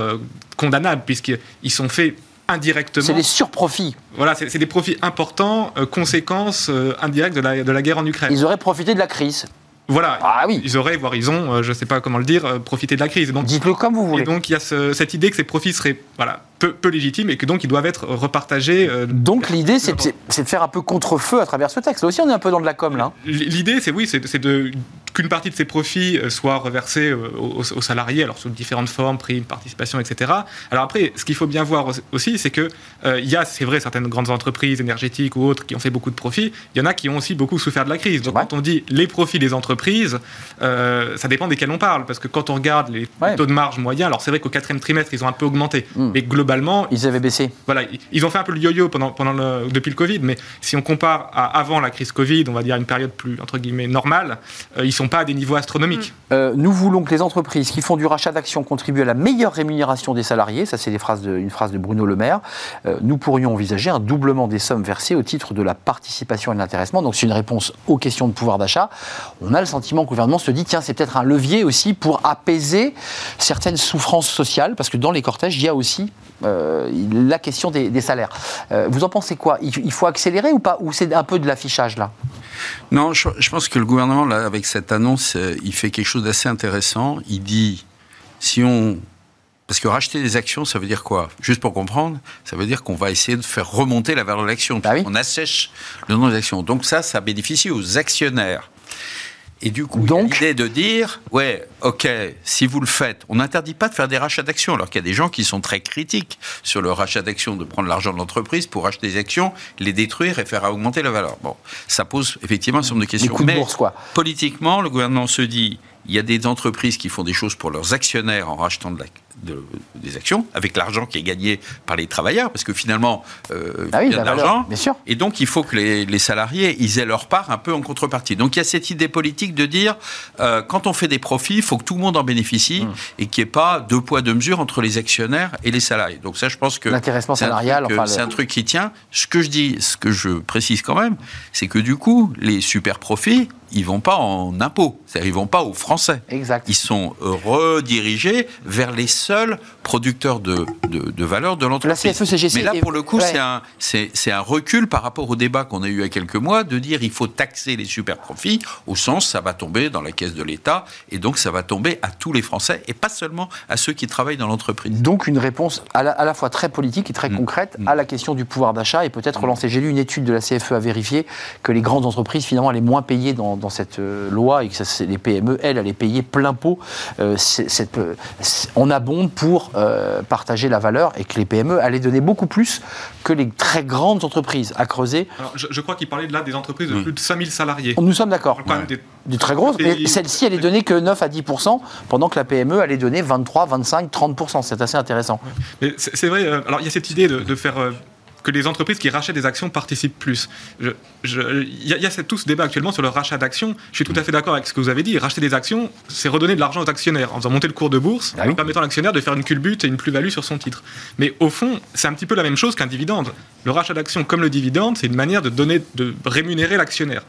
condamnables, puisqu'ils sont faits indirectement. C'est des surprofits. Voilà, c'est des profits importants, euh, conséquences euh, indirectes de la, de la guerre en Ukraine. Ils auraient profité de la crise. Voilà, ah, oui. ils auraient, voire ils ont, euh, je ne sais pas comment le dire, profité de la crise. Dites-le comme vous voulez. Et donc il y a cette idée que ces profits seraient voilà, peu, peu légitimes et que donc ils doivent être repartagés. donc l'idée, c'est de faire un peu contre-feu à travers ce texte. Là aussi, on est un peu dans de la com, là. L'idée, c'est oui, c'est de qu'une partie de ces profits euh, soit reversée euh, aux, aux salariés, alors sous différentes formes, primes, participation, etc. Alors après, ce qu'il faut bien voir aussi, c'est que euh, il y a, c'est vrai, certaines grandes entreprises énergétiques ou autres qui ont fait beaucoup de profits. Il y en a qui ont aussi beaucoup souffert de la crise. Donc Ouais. quand on dit les profits des entreprises, euh, ça dépend desquels on parle, parce que quand on regarde les Ouais. taux de marge moyens, alors c'est vrai qu'au quatrième trimestre ils ont un peu augmenté, Mm. mais globalement Ils avaient baissé. voilà, ils- ils ont fait un peu le yo-yo pendant, pendant le- depuis le Covid, mais si on compare à avant la crise Covid, on va dire une période plus entre guillemets normale, euh, ils sont pas à des niveaux astronomiques. Euh, nous voulons que les entreprises qui font du rachat d'actions contribuent à la meilleure rémunération des salariés. Ça, c'est une phrase de Bruno Le Maire. Euh, nous pourrions envisager un doublement des sommes versées au titre de la participation et de l'intéressement. Donc, c'est une réponse aux questions de pouvoir d'achat. On a le sentiment que le gouvernement se dit tiens, c'est peut-être un levier aussi pour apaiser certaines souffrances sociales, parce que dans les cortèges, il y a aussi euh, la question des, des salaires. Euh, vous en pensez quoi? Il, il faut accélérer ou pas? Ou c'est un peu de l'affichage là? Non, je, je pense que le gouvernement, là, avec cette annonce, euh, il fait quelque chose d'assez intéressant. Il dit, si on... Parce que racheter des actions, ça veut dire quoi? Juste pour comprendre, ça veut dire qu'on va essayer de faire remonter la valeur de l'action. Bah oui. On assèche le nom des actions. Donc ça, ça bénéficie aux actionnaires. Et du coup, Donc- l'idée de dire, ouais, ok, si vous le faites, on n'interdit pas de faire des rachats d'actions, alors qu'il y a des gens qui sont très critiques sur le rachat d'actions, de prendre l'argent de l'entreprise pour acheter des actions, les détruire et faire augmenter la valeur. Bon, ça pose effectivement un certain nombre de questions. de Mais bourse, quoi. politiquement, le gouvernement se dit, il y a des entreprises qui font des choses pour leurs actionnaires en rachetant de la- de- des actions, avec l'argent qui est gagné par les travailleurs, parce que finalement, euh, Ah oui, il y a la de l'argent. Et donc, il faut que les, les salariés, ils aient leur part un peu en contrepartie. Donc, il y a cette idée politique de dire, euh, quand on fait des profits, il faut que tout le monde en bénéficie Mmh. et qu'il n'y ait pas deux poids, deux mesures entre les actionnaires et les salariés. Donc, ça, je pense que L'intéressement c'est salarial, enfin, le- c'est un truc qui tient. Ce que je dis, ce que je précise quand même, c'est que du coup, les super profits, ils vont pas en impôts. C'est-à-dire, ils vont pas aux Français. Exact. Ils sont redirigés vers les seuls producteurs de, de, de valeur de l'entreprise. La CFE-CGC Mais là, pour le coup, ouais. c'est un, c'est, un recul par rapport au débat qu'on a eu il y a quelques mois de dire il faut taxer les super profits, au sens ça va tomber dans la caisse de l'État et donc ça va tomber à tous les Français et pas seulement à ceux qui travaillent dans l'entreprise. Donc une réponse à la, à la fois très politique et très Mm. concrète à la question du pouvoir d'achat et peut-être relancer. J'ai lu une étude de la CFE à vérifier que les grandes entreprises finalement allaient moins payer dans, dans cette euh, loi et que ça, les PME, elles, allaient payer plein pot. euh, cette, euh, on pour euh, partager la valeur et que les PME allaient donner beaucoup plus que les très grandes entreprises à creuser. Alors, je, je crois qu'il parlait de là des entreprises de Oui. plus de 5000 salariés. Nous sommes d'accord. Même des- Du très grosses, mais celle-ci, elle est donnée que 9 à 10 pendant que la PME allait donner 23, 25, 30 C'est assez intéressant. Mais c'est c'est vrai, euh, alors il y a cette idée de, de faire euh, que les entreprises qui rachètent des actions participent plus. Il y a, y tout ce débat actuellement sur le rachat d'actions. Je suis tout à fait d'accord avec ce que vous avez dit. Racheter des actions, c'est redonner de l'argent aux actionnaires en faisant monter le cours de bourse, Ah oui. en permettant à l'actionnaire de faire une culbute et une plus-value sur son titre. Mais au fond, c'est un petit peu la même chose qu'un dividende. Le rachat d'actions comme le dividende, c'est une manière de donner, de rémunérer l'actionnaire.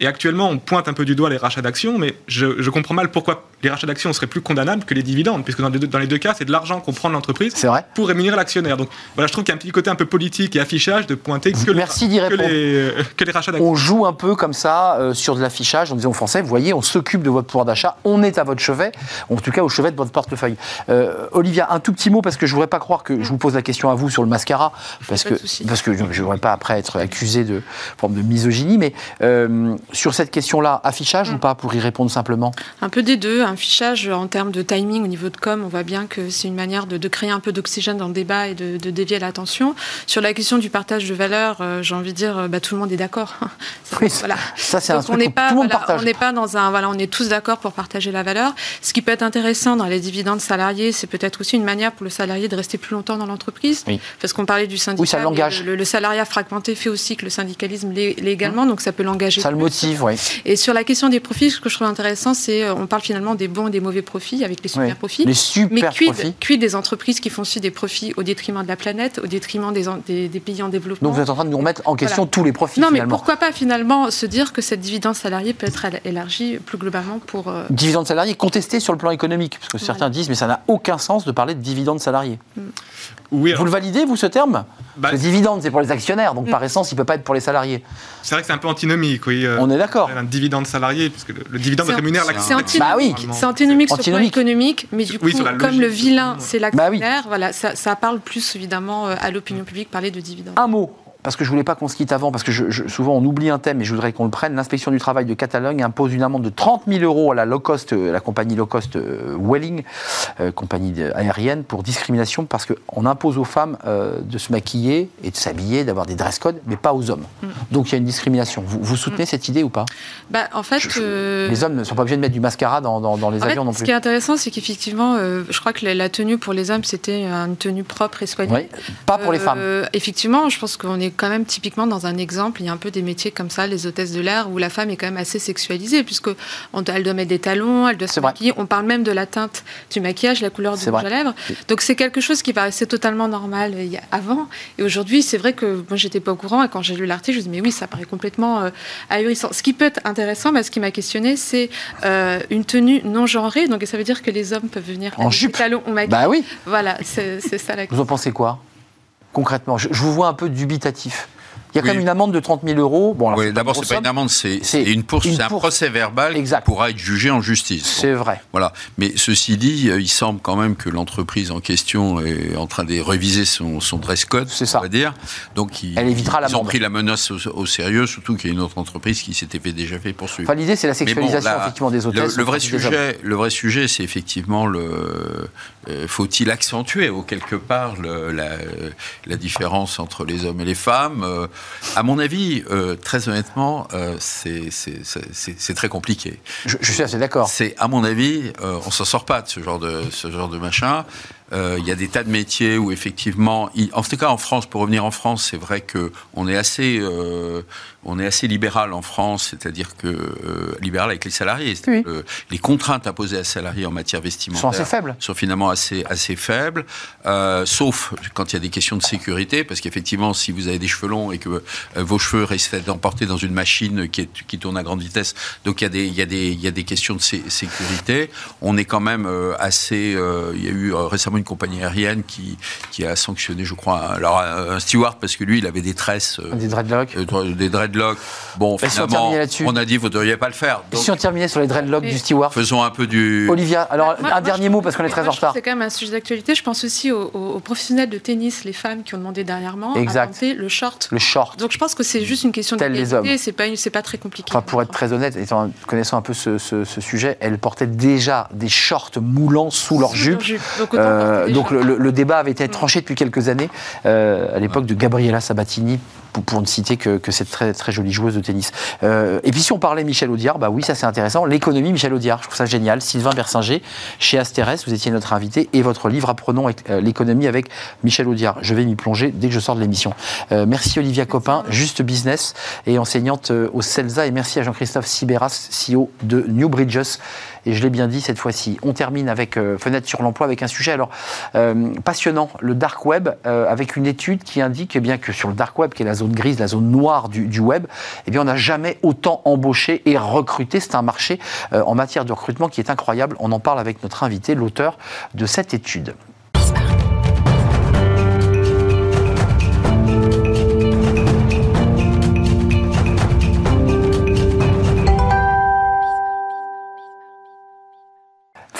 Et actuellement, on pointe un peu du doigt les rachats d'actions, mais je, je comprends mal pourquoi les rachats d'actions seraient plus condamnables que les dividendes, puisque dans les deux, dans les deux cas, c'est de l'argent qu'on prend de l'entreprise pour rémunérer l'actionnaire. Donc voilà, je trouve qu'il y a un petit côté un peu politique et affichage de pointer que, Merci les, que, répondre. les, euh, que les rachats d'actions. On joue un peu comme ça euh, sur de l'affichage en disant aux Français, vous voyez, on s'occupe de votre pouvoir d'achat, on est à votre chevet, en tout cas au chevet de votre portefeuille. Euh, Olivia, un tout petit mot parce que je voudrais pas croire que je vous pose la question à vous sur le mascara, parce Pas que parce je ne voudrais pas après être accusé de forme de misogynie, mais euh, sur cette question-là, affichage ou pas pour y répondre simplement? Un peu des deux. Un fichage en termes de timing au niveau de com, on voit bien que c'est une manière de, de créer un peu d'oxygène dans le débat et de, de dévier l'attention. Sur la question du partage de valeur, euh, j'ai envie de dire, euh, bah, tout le monde est d'accord. Oui, voilà. Ça, c'est un truc on que pas, tout le monde voilà, partage. on n'est pas dans un, voilà, on est tous d'accord pour partager la valeur. Ce qui peut être intéressant dans les dividendes salariés, c'est peut-être aussi une manière pour le salarié de rester plus longtemps dans l'entreprise. Oui. Parce qu'on parlait du syndicat. Oui, ça l'engage. Le, le salariat fragmenté fait aussi que le syndicalisme l'est également, donc ça peut l'engager. Ça le plus. Oui. Et sur la question des profits, ce que je trouve intéressant, c'est euh, on parle finalement des bons et des mauvais profits avec les super Oui. profits. Les Mais super quid, profits. quid des entreprises qui font aussi des profits au détriment de la planète, au détriment des, en- des, des pays en développement Donc vous êtes en train de nous remettre en question Voilà. tous les profits Non, mais pourquoi pas finalement se dire que cette dividende salariée peut être élargie plus globalement pour. euh, Dividende salarié contesté sur le plan économique, parce que certains disent mais ça n'a aucun sens de parler de dividende salarié. Oui, Vous le validez, vous, ce terme bah, Le dividende, c'est pour les actionnaires, donc Mm. par essence, il ne peut pas être pour les salariés. c'est vrai que c'est un peu antinomique, oui. euh, On est d'accord. Un dividende salarié, puisque le, le dividende C'est un- rémunère l'actionnaire. C'est Bah oui. antinomique, c'est antinomique sur le plan Antinomique. économique, mais du coup, Oui, comme le vilain, c'est Bah oui. l'actionnaire, voilà, ça, ça parle plus évidemment euh, à l'opinion publique parler de dividendes. Un mot. Parce que je voulais pas qu'on se quitte avant, parce que je, souvent on oublie un thème et je voudrais qu'on le prenne. L'inspection du travail de Catalogne impose une amende de 30 000 euros à la low cost, euh, la compagnie low cost euh, Welling, euh, compagnie aérienne, pour discrimination, parce qu'on impose aux femmes de se maquiller et de s'habiller, d'avoir des dress codes, mais pas aux hommes. Mm. Donc il y a une discrimination. Vous, vous soutenez mm. cette idée ou pas? Bah, En fait, les hommes ne sont pas obligés de mettre du mascara dans, dans, les avions non plus. Ce qui est intéressant, c'est qu'effectivement, je crois que la, tenue pour les hommes, c'était une tenue propre et soignée. Oui, pas pour les femmes. Effectivement, je pense qu'on est quand même typiquement dans un exemple. Il y a un peu des métiers comme ça, les hôtesses de l'air, où la femme est quand même assez sexualisée, puisque elle doit mettre des talons, elle doit se maquiller. On parle même de la teinte du maquillage, la couleur du rouge à lèvres. Donc c'est quelque chose qui paraissait totalement normal euh, avant. Et aujourd'hui, c'est vrai que moi, j'étais pas au courant. Et quand j'ai lu l'article, je me suis dit, mais oui, ça paraît complètement euh, ahurissant. Ce qui peut être intéressant, mais ce qui m'a questionné, c'est euh, une tenue non genrée. Donc ça veut dire que les hommes peuvent venir en jupe, talons ou maquillage. Bah oui. Voilà, c'est ça la question. Vous en pensez quoi? Concrètement je, vous vois un peu dubitatif. Il y a quand même une amende de 30 000 euros. Bon, oui, d'abord, c'est pas une amende, c'est une poursuite, c'est un procès verbal qui pourra être jugé en justice. C'est vrai. Voilà. Mais ceci dit, euh, il semble quand même que l'entreprise en question est en train de réviser son, son dress code, c'est ça. on va dire. Donc, il, Elle évitera ils ont pris la menace au, sérieux, surtout qu'il y a une autre entreprise qui s'était déjà fait poursuivre. Enfin, l'idée, c'est la sexualisation effectivement des hôtesses. Le, vrai sujet, le vrai sujet, c'est effectivement le. Euh, faut-il accentuer ou quelque part le, la, la, différence entre les hommes et les femmes euh, à mon avis, euh, très honnêtement, euh, c'est très compliqué. Je, je, suis assez d'accord. C'est, à mon avis, euh, on s'en sort pas de ce genre de, ce genre de machin. Euh, il y a des tas de métiers où effectivement, en tout cas en France, pour revenir en France, c'est vrai que on est assez, euh, on est assez libéral en France, c'est-à-dire que euh, libéral avec les salariés. les contraintes imposées à salariés en matière vestimentaire sont assez faibles. Sont finalement assez assez faibles, sauf quand il y a des questions de sécurité, parce qu'effectivement, si vous avez des cheveux longs et que vos cheveux restent emportés dans une machine qui, est, qui tourne à grande vitesse, donc il y a des il y a des il y a des questions de sécurité. On est quand même assez. il y a eu récemment une compagnie aérienne qui, qui a sanctionné, je crois, alors un steward parce que lui, il avait des tresses. Euh, des dreadlocks euh, Des dreadlocks. Bon, finalement, on, a dit, vous ne devriez pas le faire. Et si on terminait sur les dreadlocks du steward Faisons un peu du. Olivia, alors un dernier mot parce qu'on est très en retard. C'est quand même un sujet d'actualité. Je pense aussi aux, professionnels de tennis, les femmes qui ont demandé dernièrement exact. le short. Le short. Donc je pense que c'est juste une question de qualité. C'est pas, c'est pas très compliqué. Enfin, pour être très honnête, étant, connaissant un peu ce, ce, sujet, elles portaient déjà des shorts moulants sous leur jupe. Donc, donc le, le, débat avait été tranché depuis quelques années, euh, à l'époque de Gabriela Sabatini, pour, ne citer que, cette très, très jolie joueuse de tennis. Euh, et puis si on parlait Michel Audiard, bah oui, ça c'est intéressant. L'économie, Michel Audiard, je trouve ça génial. Sylvain Bersinger, chez Asterès, vous étiez notre invité, et votre livre Apprenons euh, l'économie avec Michel Audiard. Je vais m'y plonger dès que je sors de l'émission. merci Olivia Copin, Juste Business et enseignante au CELSA, et merci à Jean-Christophe Sibéras, CEO de New Bridges et je l'ai bien dit cette fois-ci. On termine avec euh, Fenêtre sur l'emploi avec un sujet alors euh, passionnant, le dark web, euh, avec une étude qui indique eh bien que sur le dark web, qui est la zone grise, la zone noire du, web, eh bien on n'a jamais autant embauché et recruté. C'est un marché en matière de recrutement qui est incroyable. On en parle avec notre invité, l'auteur de cette étude.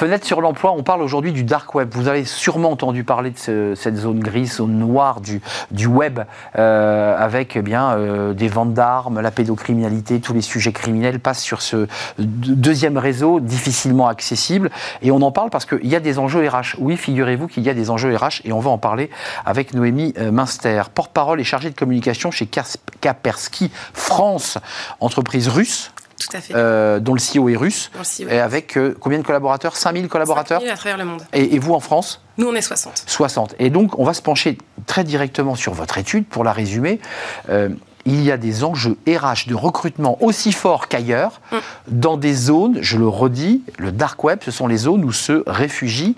Fenêtre sur l'emploi, on parle aujourd'hui du dark web. Vous avez sûrement entendu parler de cette zone grise, zone noire du, du web, euh, avec eh bien euh, des ventes d'armes, la pédocriminalité, tous les sujets criminels passent sur ce deuxième réseau difficilement accessible. Et on en parle parce qu'il y a des enjeux RH. Oui, figurez-vous qu'il y a des enjeux RH et on va en parler avec Noémie euh, Minster, porte-parole et chargée de communication chez Kaspersky France, entreprise russe tout à fait. Euh, dont le CEO est russe. E et avec euh, combien de collaborateurs? 5000 collaborateurs? 5000 à travers le monde. Et, et, vous en France? Nous, on est 60. 60. Et donc, on va se pencher très directement sur votre étude pour la résumer. Euh, il y a des enjeux RH de recrutement aussi forts qu'ailleurs, mm. dans des zones, je le redis, le dark web, ce sont les zones où se réfugient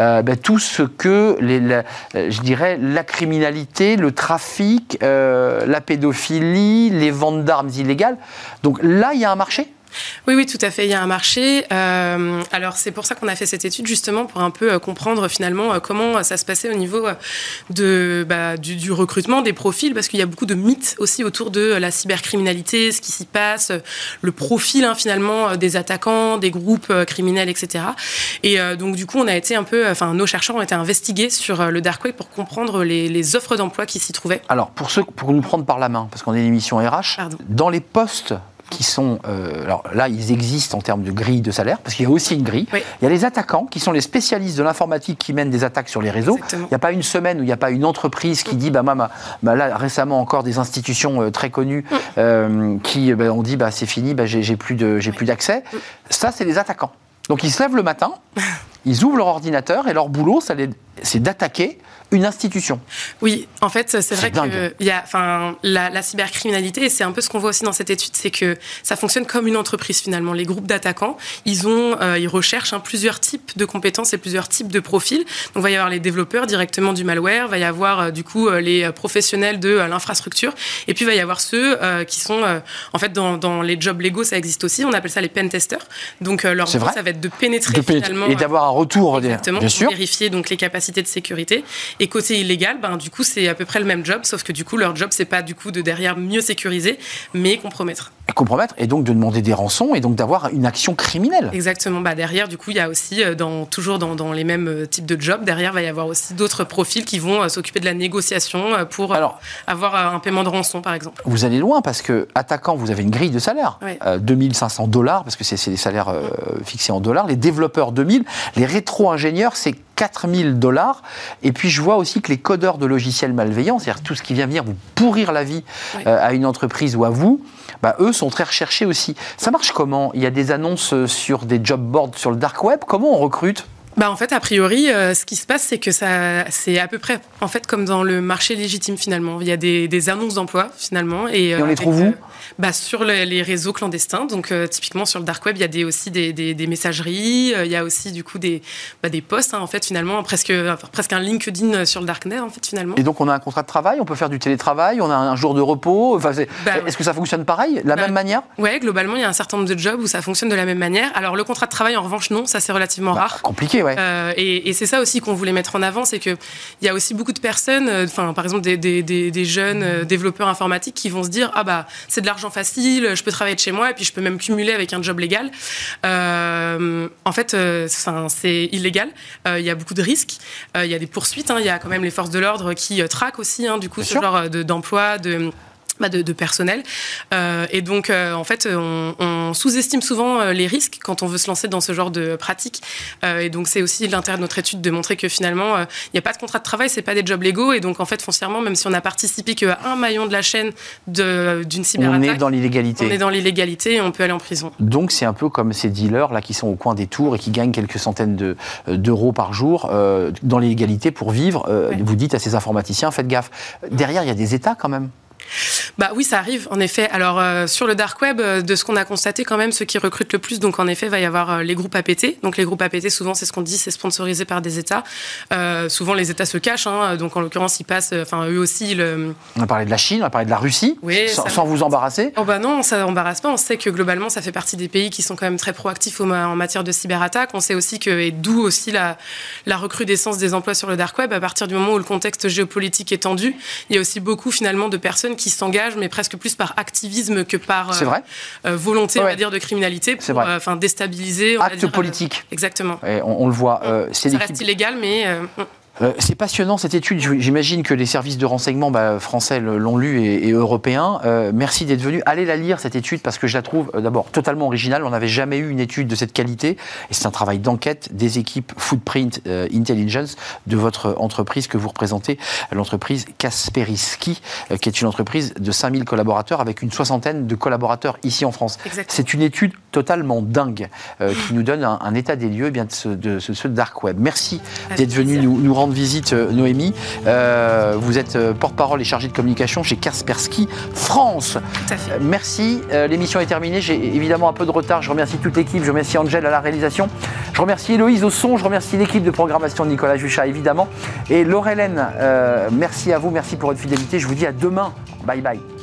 euh, ben, tout ce que, les, je dirais, la criminalité, le trafic, euh, la pédophilie, les ventes d'armes illégales. Donc là, il y a un marché? Oui, oui, tout à fait. Il y a un marché. Euh, alors, c'est pour ça qu'on a fait cette étude, justement, pour un peu euh, comprendre finalement euh, comment ça se passait au niveau de, bah, du, recrutement, des profils, parce qu'il y a beaucoup de mythes aussi autour de la cybercriminalité, ce qui s'y passe, le profil hein, finalement des attaquants, des groupes criminels, etc. Et donc, du coup, on a été un peu, enfin, nos chercheurs ont été investigués sur le dark web pour comprendre les, les offres d'emploi qui s'y trouvaient. Alors, pour, ceux, pour nous prendre par la main, parce qu'on est une émission RH, dans les postes qui sont. Euh, alors là, ils existent en termes de grille de salaire, parce qu'il y a aussi une grille. Il y a les attaquants, qui sont les spécialistes de l'informatique qui mènent des attaques sur les réseaux. Il n'y a pas une semaine où il n'y a pas une entreprise qui dit bah, bah, bah, là, récemment encore des institutions euh, très connues mm. euh, qui bah, ont dit bah, c'est fini, bah, j'ai plus d'accès. Mm. Ça, c'est les attaquants. Donc ils se lèvent le matin, ils ouvrent leur ordinateur et leur boulot, c'est d'attaquer une institution. Oui, en fait, c'est vrai que y a, enfin, la, cybercriminalité, et c'est un peu ce qu'on voit aussi dans cette étude, c'est que ça fonctionne comme une entreprise finalement. Les groupes d'attaquants, ils ont, euh, ils recherchent hein, plusieurs types de compétences et plusieurs types de profils. Donc, il va y avoir les développeurs directement du malware, il va y avoir euh, du coup euh, les professionnels de l'infrastructure, et puis il va y avoir ceux qui sont, en fait, dans, les jobs légaux, ça existe aussi. On appelle ça les pen testers. Donc, leur but, ça va être de pénétrer finalement et d'avoir retour, exactement, bien sûr, vérifier donc les capacités de sécurité. Et côté illégal, ben, du coup, c'est à peu près le même job, sauf que du coup, leur job, c'est pas du coup de derrière mieux sécuriser, mais compromettre. Et compromettre, et donc de demander des rançons, et donc d'avoir une action criminelle. Exactement. Bah, derrière, du coup, il y a aussi, euh, dans, toujours dans, dans, les mêmes euh, types de jobs, derrière, il va y avoir aussi d'autres profils qui vont euh, s'occuper de la négociation pour Alors, avoir un paiement de rançon, par exemple. Vous allez loin, parce que, attaquant, vous avez une grille de salaire. 2500 dollars, parce que c'est des salaires fixés en dollars. Les développeurs, 2000. Les rétro-ingénieurs, c'est 4000 dollars. Et puis je vois aussi que les codeurs de logiciels malveillants, c'est-à-dire tout ce qui vient venir vous pourrir la vie euh, à une entreprise ou à vous, bah, eux sont très recherchés aussi. Ça marche comment? Il y a des annonces euh, sur des job boards sur le dark web? Comment on recrute? Bah en fait, a priori, euh, ce qui se passe, c'est que ça, c'est à peu près, en fait, comme dans le marché légitime finalement. Il y a des, des annonces d'emploi finalement, et, on les trouve où bah, sur les réseaux clandestins. Donc, euh, typiquement, sur le dark web, il y a des, aussi des, des, messageries. Euh, il y a aussi, du coup, des, bah, des posts, hein, en fait, finalement, presque, presque un LinkedIn sur le darknet, en fait, finalement. Et donc, on a un contrat de travail, on peut faire du télétravail, on a un jour de repos. Enfin, bah, Est-ce que ça fonctionne pareil, de la même manière? Oui, globalement, il y a un certain nombre de jobs où ça fonctionne de la même manière. Alors, le contrat de travail, en revanche, non, ça, c'est relativement rare. Compliqué, ouais. Euh, et, et c'est ça aussi qu'on voulait mettre en avant, c'est qu'il y a aussi beaucoup de personnes, enfin, par exemple, des, des, des jeunes développeurs informatiques qui vont se dire Ah, bah, c'est de l'argent facile, je peux travailler de chez moi et puis je peux même cumuler avec un job légal. Euh, en fait, euh, c'est illégal. Euh, il y a beaucoup de risques. Il y a des poursuites. Hein. Il y a quand même les forces de l'ordre qui traquent aussi, hein, du coup, ce genre d'emploi, de bah, de, personnel. Euh, et donc, euh, en fait, on, sous-estime souvent euh, les risques quand on veut se lancer dans ce genre de pratique. et donc, c'est aussi l'intérêt de notre étude de montrer que finalement, il n'y a pas de contrat de travail, c'est pas des jobs légaux. Et donc, en fait, foncièrement, même si on a participé qu'à un maillon de la chaîne d'une cyberattaque, on est dans l'illégalité. On est dans l'illégalité et on peut aller en prison. Donc, c'est un peu comme ces dealers là qui sont au coin des tours et qui gagnent quelques centaines d'euros par jour dans l'illégalité pour vivre. Vous dites à ces informaticiens, faites gaffe. Derrière, il y a des États quand même. Bah oui, ça arrive, en effet. Alors, euh, sur le dark web, euh, de ce qu'on a constaté quand même, ceux qui recrutent le plus, donc en effet, il va y avoir euh, les groupes APT. Donc, les groupes APT, souvent, c'est ce qu'on dit, c'est sponsorisé par des États. souvent, les États se cachent. Hein, donc, en l'occurrence, ils passent, enfin, eux aussi. Le... On a parlé de la Chine, on a parlé de la Russie, sans, vous embarrasser. Oh, bah non, ça embarrasse pas. On sait que globalement, ça fait partie des pays qui sont quand même très proactifs en matière de cyberattaque. On sait aussi que, et d'où aussi la, la recrudescence des emplois sur le dark web, à partir du moment où le contexte géopolitique est tendu, il y a aussi beaucoup, finalement, de personnes qui s'engagent mais presque plus par activisme que par euh, euh, volonté, on va dire, de criminalité pour euh, enfin déstabiliser. Acte politique. exactement. on, le voit. ça reste illégal, mais. Euh, c'est passionnant cette étude. J'imagine que les services de renseignement bah, français l'ont lu et, européens. Euh, merci d'être venu. Allez la lire cette étude parce que je la trouve euh, d'abord totalement originale. On n'avait jamais eu une étude de cette qualité et c'est un travail d'enquête des équipes Footprint Intelligence de votre entreprise que vous représentez, l'entreprise Kaspersky, qui est une entreprise de 5000 collaborateurs avec une soixantaine de collaborateurs ici en France. C'est une étude totalement dingue qui nous donne un, état des lieux eh bien, de, ce, dark web. Merci d'être venu nous, nous rendre visite, euh, Noémie. Euh, vous êtes euh, porte-parole et chargée de communication chez Kaspersky France. merci. L'émission est terminée. J'ai évidemment un peu de retard. Je remercie toute l'équipe. Je remercie Angèle à la réalisation. Je remercie Héloïse au son. Je remercie l'équipe de programmation de Nicolas Juchat, évidemment. Et Laurelène, merci à vous. Merci pour votre fidélité. Je vous dis à demain. Bye bye.